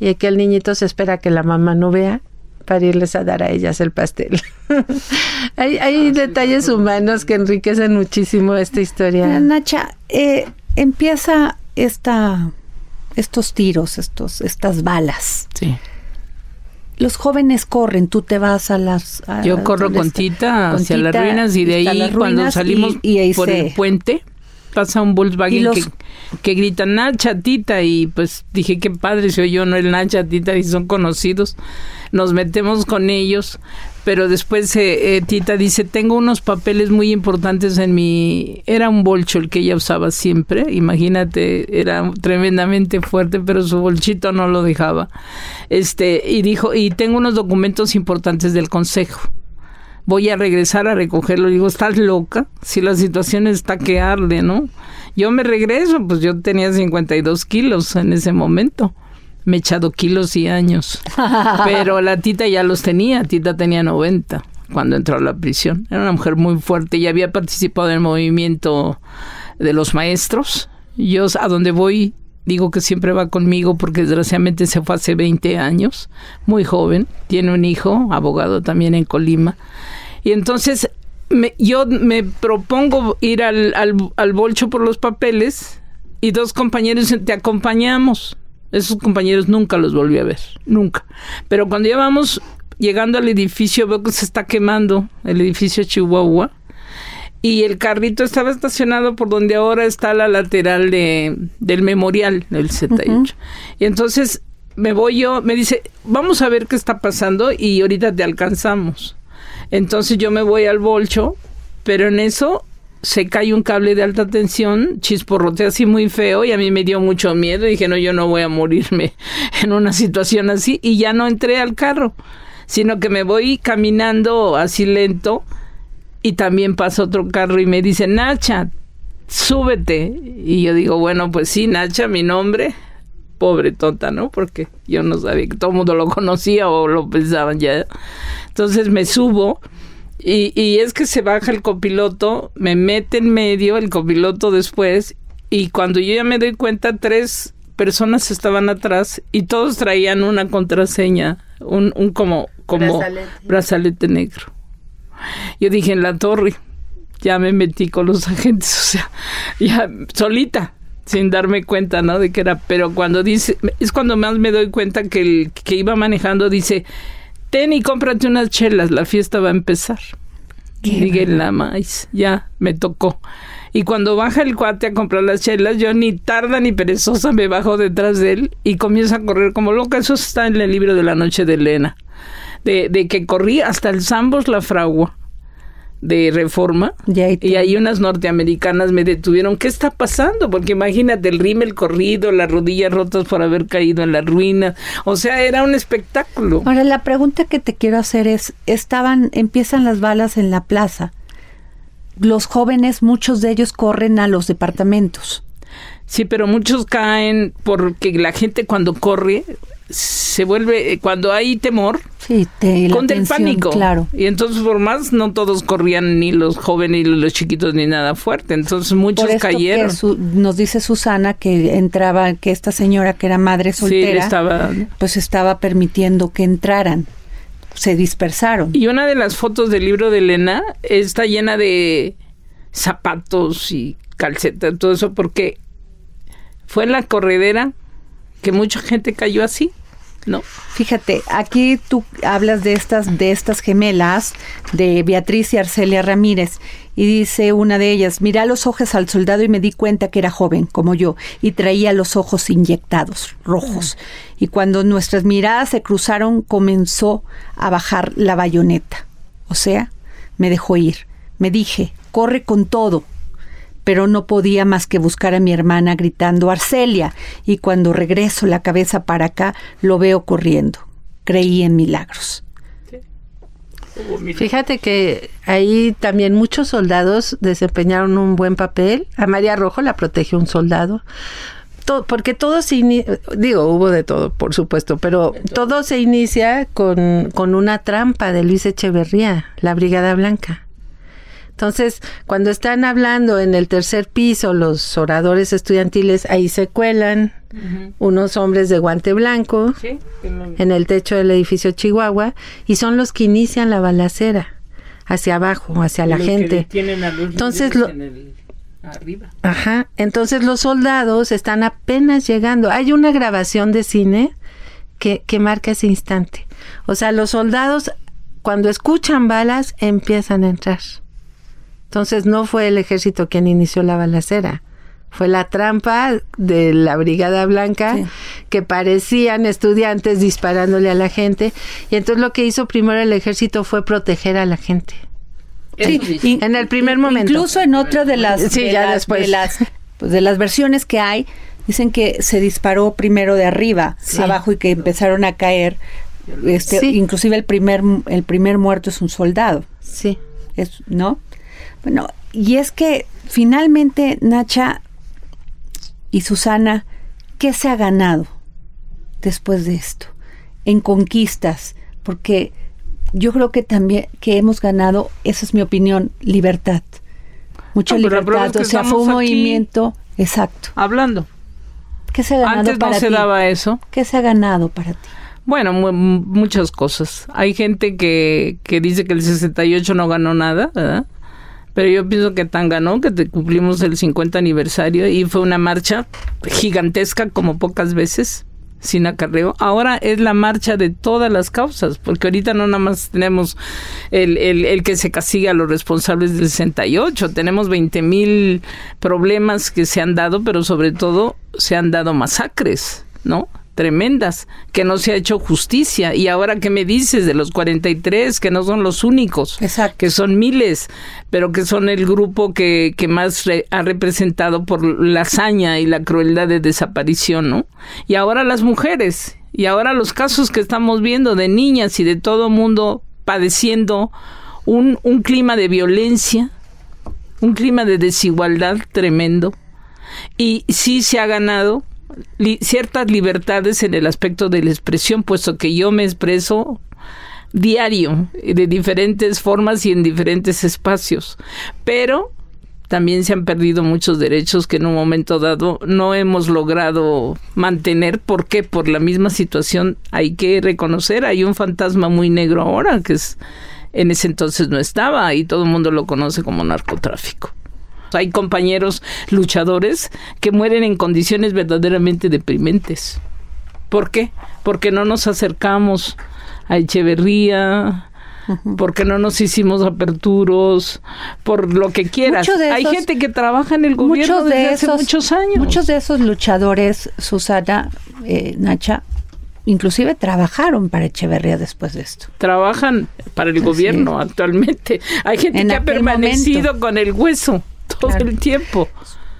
Y que el niñito se espera que la mamá no vea para irles a dar a ellas el pastel. hay hay detalles humanos que enriquecen muchísimo esta historia. Nacha, eh, empieza esta, estos tiros, estos, estas balas. Sí. Los jóvenes corren, tú te vas a las... a- Yo corro ¿dónde con? Tita Con hacia las ruinas y de ahí cuando salimos y- y ahí por se- el puente pasa un Volkswagen los- que, que grita Nacha Tita y pues dije qué padre soy yo no el Nacha Tita y son conocidos. Nos metemos con ellos pero después eh, eh, Tita dice tengo unos papeles muy importantes en mi era un bolcho el que ella usaba siempre imagínate era tremendamente fuerte pero su bolchito no lo dejaba. Este y dijo y tengo unos documentos importantes del consejo voy a regresar a recogerlo. Digo, ¿estás loca? Si la situación está que arde, ¿no? Yo me regreso, pues yo tenía 52 kilos en ese momento. Me he echado kilos y años. Pero la tita ya los tenía, tita tenía 90 cuando entró a la prisión. Era una mujer muy fuerte y había participado en el movimiento de los maestros. Yo a donde voy digo que siempre va conmigo porque desgraciadamente se fue hace 20 años, muy joven, tiene un hijo, abogado también en Colima. Y entonces me- yo me propongo ir al, al, al bolcho por los papeles y dos compañeros te acompañamos. Esos compañeros nunca los volví a ver, nunca. Pero cuando ya vamos llegando al edificio, veo que se está quemando el edificio Chihuahua y el carrito estaba estacionado por donde ahora está la lateral de, del memorial del 78. Y entonces me voy yo, me dice, vamos a ver qué está pasando y ahorita te alcanzamos. Entonces yo me voy al bolcho, pero en eso se cae un cable de alta tensión, chisporrotea así muy feo y a mí me dio mucho miedo. Dije, no, yo no voy a morirme en una situación así y ya no entré al carro, sino que me voy caminando así lento y también pasa otro carro y me dice, Nacha, súbete. Y yo digo, bueno, pues sí, Nacha, mi nombre. Pobre tonta, ¿no? Porque yo no sabía que todo el mundo lo conocía o lo pensaban ya. Entonces me subo y, y es que se baja el copiloto, me mete en medio el copiloto después y cuando yo ya me doy cuenta, tres personas estaban atrás y todos traían una contraseña, un, un como, como Brazalete. brazalete negro. Yo dije en la torre, ya me metí con los agentes, o sea, ya solita, sin darme cuenta, ¿no? De que era, pero cuando dice, es cuando más me doy cuenta que el que iba manejando dice, ten y cómprate unas chelas, la fiesta va a empezar. Dije, la maíz, ya me tocó. Y cuando baja el cuate a comprar las chelas, yo ni tarda ni perezosa me bajo detrás de él y comienzo a correr como loca. Eso está en el libro de la noche de Elena. De, de que corrí hasta el Zambos La Fragua de Reforma Y ahí te- y ahí unas norteamericanas me detuvieron. ¿Qué está pasando? Porque imagínate el rímel corrido, las rodillas rotas por haber caído en la ruina. O sea, era un espectáculo. Ahora, la pregunta que te quiero hacer es, estaban, empiezan las balas en la plaza. Los jóvenes, muchos de ellos corren a los departamentos. Sí, pero muchos caen porque la gente cuando corre se vuelve, cuando hay temor, Sí, te, el pánico. Claro. Y entonces por más no todos corrían, ni los jóvenes, ni los chiquitos, ni nada fuerte. Entonces muchos Por esto cayeron. que su- nos dice Susana que entraba, que esta señora que era madre Sí, soltera, estaba... pues estaba permitiendo que entraran. Se dispersaron. Y una de las fotos del libro de Elena está llena de zapatos y calcetas, todo eso, porque fue en la corredera que mucha gente cayó así, ¿no? Fíjate, aquí tú hablas de estas, de estas gemelas, de Beatriz y Arcelia Ramírez, y dice una de ellas, miré a los ojos al soldado y me di cuenta que era joven, como yo, y traía los ojos inyectados, rojos. Y cuando nuestras miradas se cruzaron, comenzó a bajar la bayoneta. O sea, me dejó ir. Me dije, corre con todo. Pero no podía más que buscar a mi hermana gritando Arcelia, y cuando regreso la cabeza para acá, lo veo corriendo. Creí en milagros. Fíjate que ahí también muchos soldados desempeñaron un buen papel. A María Rojo la protegió un soldado. To- porque todo se ini- digo, hubo de todo, por supuesto, pero todo se inicia con, con una trampa de Luis Echeverría, la Brigada Blanca. Entonces, cuando están hablando en el tercer piso los oradores estudiantiles, ahí se cuelan unos hombres de guante blanco Sí, en el techo del edificio Chihuahua y son los que inician la balacera hacia abajo, hacia la gente. Entonces, lo- arriba. Ajá. Entonces los soldados están apenas llegando. Hay una grabación de cine que, que marca ese instante. O sea, los soldados cuando escuchan balas empiezan a entrar. Entonces no fue el ejército quien inició la balacera. Fue la trampa de la Brigada Blanca Sí. que parecían estudiantes disparándole a la gente. Y entonces lo que hizo primero el ejército fue proteger a la gente. Sí, in- En el primer momento. Incluso en otra de las, Sí, de ya las- después. de las, pues, de las versiones que hay, dicen que se disparó primero de arriba, Sí. abajo y que empezaron a caer. Este, Sí. Inclusive el primer, el primer muerto es un soldado. Sí. es, ¿no? Bueno, y es que finalmente Nacha y Susana, ¿qué se ha ganado después de esto? En conquistas, porque yo creo que también que hemos ganado, esa es mi opinión, libertad. Mucha No, libertad, es o sea, fue un movimiento, exacto. Hablando. ¿Qué se ha ganado Antes no para se ti? daba eso. ¿Qué se ha ganado para ti? Bueno, mu- muchas cosas. Hay gente que, que dice que el 68 no ganó nada, ¿verdad? Pero yo pienso que tan ganó que te cumplimos el 50 aniversario y fue una marcha gigantesca como pocas veces, sin acarreo. Ahora es la marcha de todas las causas, porque ahorita no nada más tenemos el, el, el que se castiga a los responsables del 68, tenemos 20 mil problemas que se han dado, pero sobre todo se han dado masacres, ¿no? Tremendas, que no se ha hecho justicia. Y ahora que me dices de los 43, que no son los únicos, Exacto. que son miles, pero que son el grupo que, que más re- ha representado por la hazaña y la crueldad de desaparición, ¿no? Y ahora las mujeres, y ahora los casos que estamos viendo de niñas y de todo mundo padeciendo un, un clima de violencia, un clima de desigualdad tremendo y sí se ha ganado ciertas libertades en el aspecto de la expresión, puesto que yo me expreso diario, de diferentes formas y en diferentes espacios. Pero también se han perdido muchos derechos que en un momento dado no hemos logrado mantener. ¿Por qué? Por la misma situación hay que reconocer, hay un fantasma muy negro ahora, que es en ese entonces no estaba y todo el mundo lo conoce como narcotráfico. Hay compañeros luchadores que mueren en condiciones verdaderamente deprimentes. ¿Por qué? Porque no nos acercamos a Echeverría, porque no nos hicimos aperturos, por lo que quieras. De Hay gente que trabaja en el gobierno muchos desde de hace muchos años. Muchos de esos luchadores, Susana, eh, Nacha, inclusive trabajaron para Echeverría después de esto. trabajan para el Así gobierno actualmente. Hay gente En que ha permanecido momento. con el hueso todo Claro. el tiempo.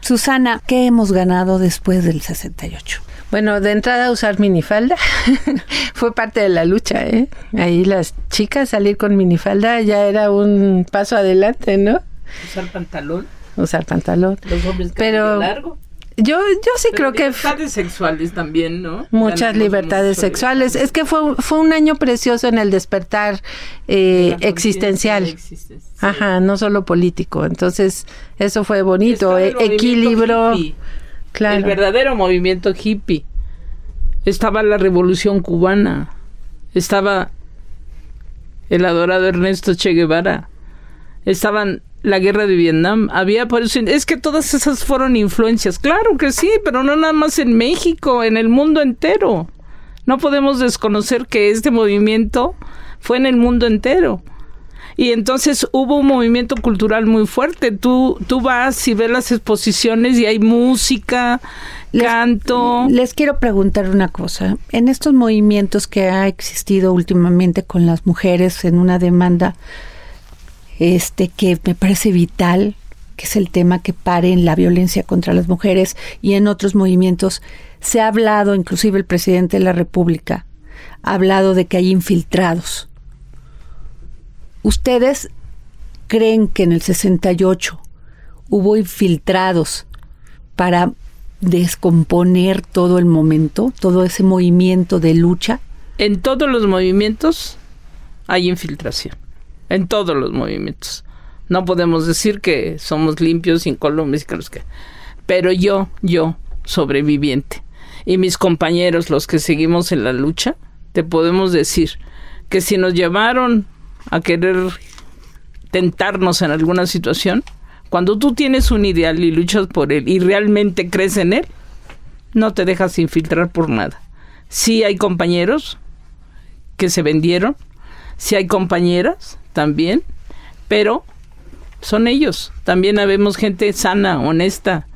Susana, ¿qué hemos ganado después del 68? Bueno, de entrada usar minifalda fue parte de la lucha, ¿eh? Ahí las chicas salir con minifalda ya era un paso adelante, ¿no? Usar pantalón, Usar pantalón. los hombres Pero- largo. Yo, yo sí creo que libertades sexuales también, ¿no? muchas Ganamos libertades sexuales. Es que fue, fue un año precioso en el despertar eh, existencial. existencial. Ajá, no solo político. Entonces, eso fue bonito. movimiento equilibrio. hippie, Claro. El verdadero movimiento hippie. Estaba la revolución cubana. Estaba el adorado Ernesto Che Guevara. Estaban la guerra de Vietnam. Había por eso. Es que todas esas fueron influencias. Claro que sí, pero no nada más en México, en el mundo entero. No podemos desconocer que este movimiento fue en el mundo entero. Y entonces hubo un movimiento cultural muy fuerte. Tú, tú vas y ves las exposiciones y hay música, Les- canto. Les quiero preguntar una cosa. En estos movimientos que ha existido últimamente con las mujeres en una demanda este que me parece vital, que es el tema que paren la violencia contra las mujeres y en otros movimientos se ha hablado, inclusive el presidente de la República ha hablado de que hay infiltrados. ¿Ustedes creen que en el 68 hubo infiltrados para descomponer todo el momento, todo ese movimiento de lucha? En todos los movimientos hay infiltración. En todos los movimientos. No podemos decir que somos limpios, incólumes y que los que. Pero yo, yo, sobreviviente, y mis compañeros, los que seguimos en la lucha, te podemos decir que si nos llevaron a querer tentarnos en alguna situación, cuando tú tienes un ideal y luchas por él y realmente crees en él, no te dejas infiltrar por nada. Sí hay compañeros que se vendieron, sí hay compañeras también, pero son ellos. También habemos gente sana, honesta,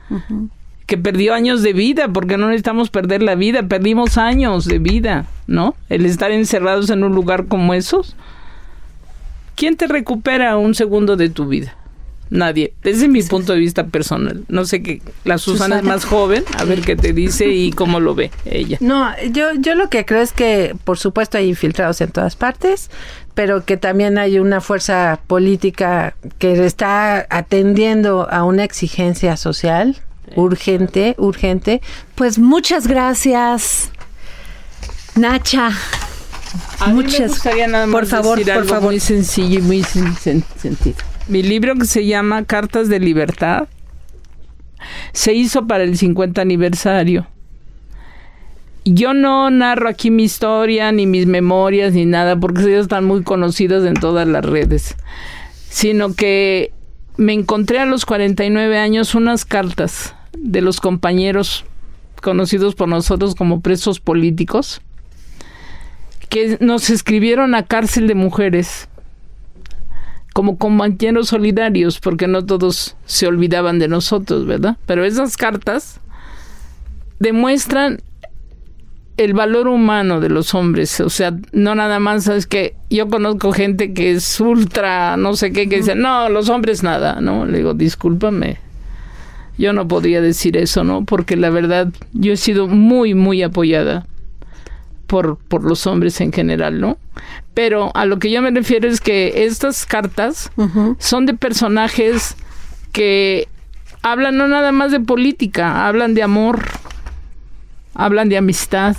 que perdió años de vida, porque no necesitamos perder la vida, perdimos años de vida, ¿no? El estar encerrados en un lugar como esos. ¿Quién te recupera un segundo de tu vida? Nadie. Desde mi punto de vista personal. No sé qué. La Susana, es más joven. A ver qué te dice y cómo lo ve ella. No, yo, yo lo que creo es que, por supuesto, hay infiltrados en todas partes, pero que también hay una fuerza política que está atendiendo a una exigencia social urgente, urgente. Pues muchas gracias, Nacha. A mí me Muchas- gustaría nada más por favor, decir por algo favor. muy sencillo y muy sin, sen- sentido. Mi libro que se llama Cartas de Libertad se hizo para el 50 aniversario. Yo no narro aquí mi historia, ni mis memorias, ni nada, porque ellas están muy conocidas en todas las redes. Sino que me encontré a los 49 años unas cartas de los compañeros conocidos por nosotros como presos políticos que nos escribieron a cárcel de mujeres como compañeros solidarios, porque no todos se olvidaban de nosotros, ¿verdad? Pero esas cartas demuestran el valor humano de los hombres, o sea, no nada más, sabes que yo conozco gente que es ultra, no sé qué, que dice, no, los hombres nada, ¿no? Le digo, discúlpame, yo no podría decir eso, ¿no? Porque la verdad, yo he sido muy, muy apoyada por, por los hombres en general, ¿no? Pero a lo que yo me refiero es que estas cartas son de personajes que hablan no nada más de política, hablan de amor, hablan de amistad,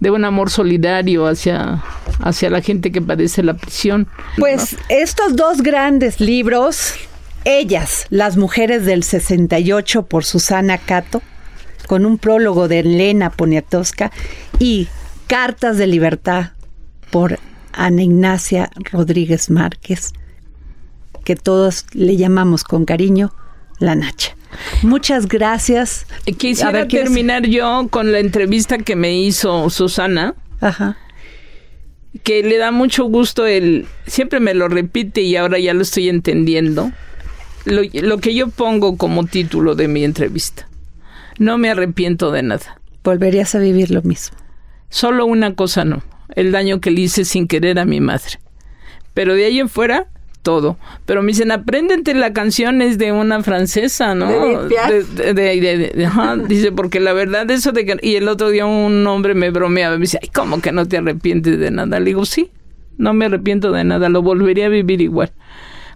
de un amor solidario hacia, hacia la gente que padece la prisión. Pues estos dos grandes libros, Ellas, las mujeres del 68 por Susana Cato, con un prólogo de Elena Poniatowska y Cartas de Libertad por Ana Ignacia Rodríguez Márquez, que todos le llamamos con cariño la Nacha. Muchas gracias. Quisiera A ver, ¿quieres- terminar yo con la entrevista que me hizo Susana. Ajá. que le da mucho gusto el siempre me lo repite y ahora ya lo estoy entendiendo lo, lo que yo pongo como título de mi entrevista no me arrepiento de nada. Volverías a vivir lo mismo. solo una cosa no el daño que le hice sin querer a mi madre. Pero de ahí en fuera todo. Pero me dicen apréndete la canción es de una francesa no De. De- de- de- de- de- ajá, dice porque la verdad eso de que y el otro día un hombre me bromeaba me dice ay cómo que no te arrepientes de nada le digo sí no me arrepiento de nada lo volvería a vivir igual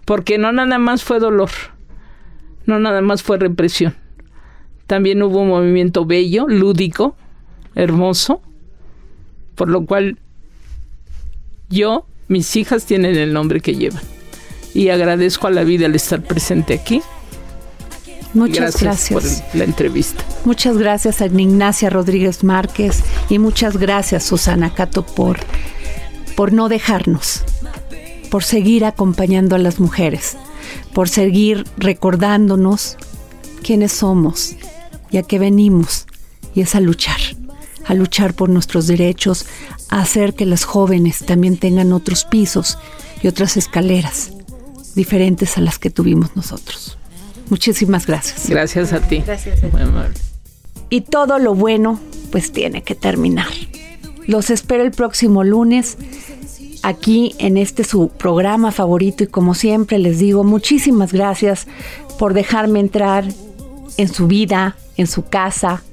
porque no nada más fue dolor no nada más fue represión también hubo un movimiento bello lúdico hermoso por lo cual yo mis hijas tienen el nombre que llevan. Y agradezco a la vida el estar presente aquí. Muchas gracias, gracias. por la entrevista. Muchas gracias a Ignacia Rodríguez Márquez y muchas gracias Susana Cato por, por no dejarnos, por seguir acompañando a las mujeres, por seguir recordándonos quiénes somos y a qué venimos, y es a luchar, a luchar por nuestros derechos, a hacer que las jóvenes también tengan otros pisos y otras escaleras diferentes a las que tuvimos nosotros. Muchísimas gracias. gracias a ti Muy amable. Y todo lo bueno, pues tiene que terminar. Los espero el próximo lunes aquí en este su programa favorito y como siempre les digo muchísimas gracias por dejarme entrar en su vida, en su casa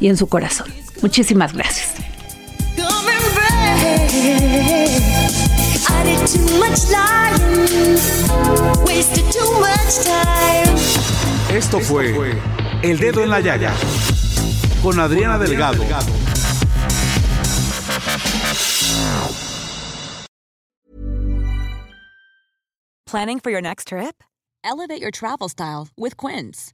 y en su corazón. Muchísimas gracias. Esto fue El Dedo en la Yaya con Adriana Delgado. Planning for your next trip? Elevate your travel style with Quince.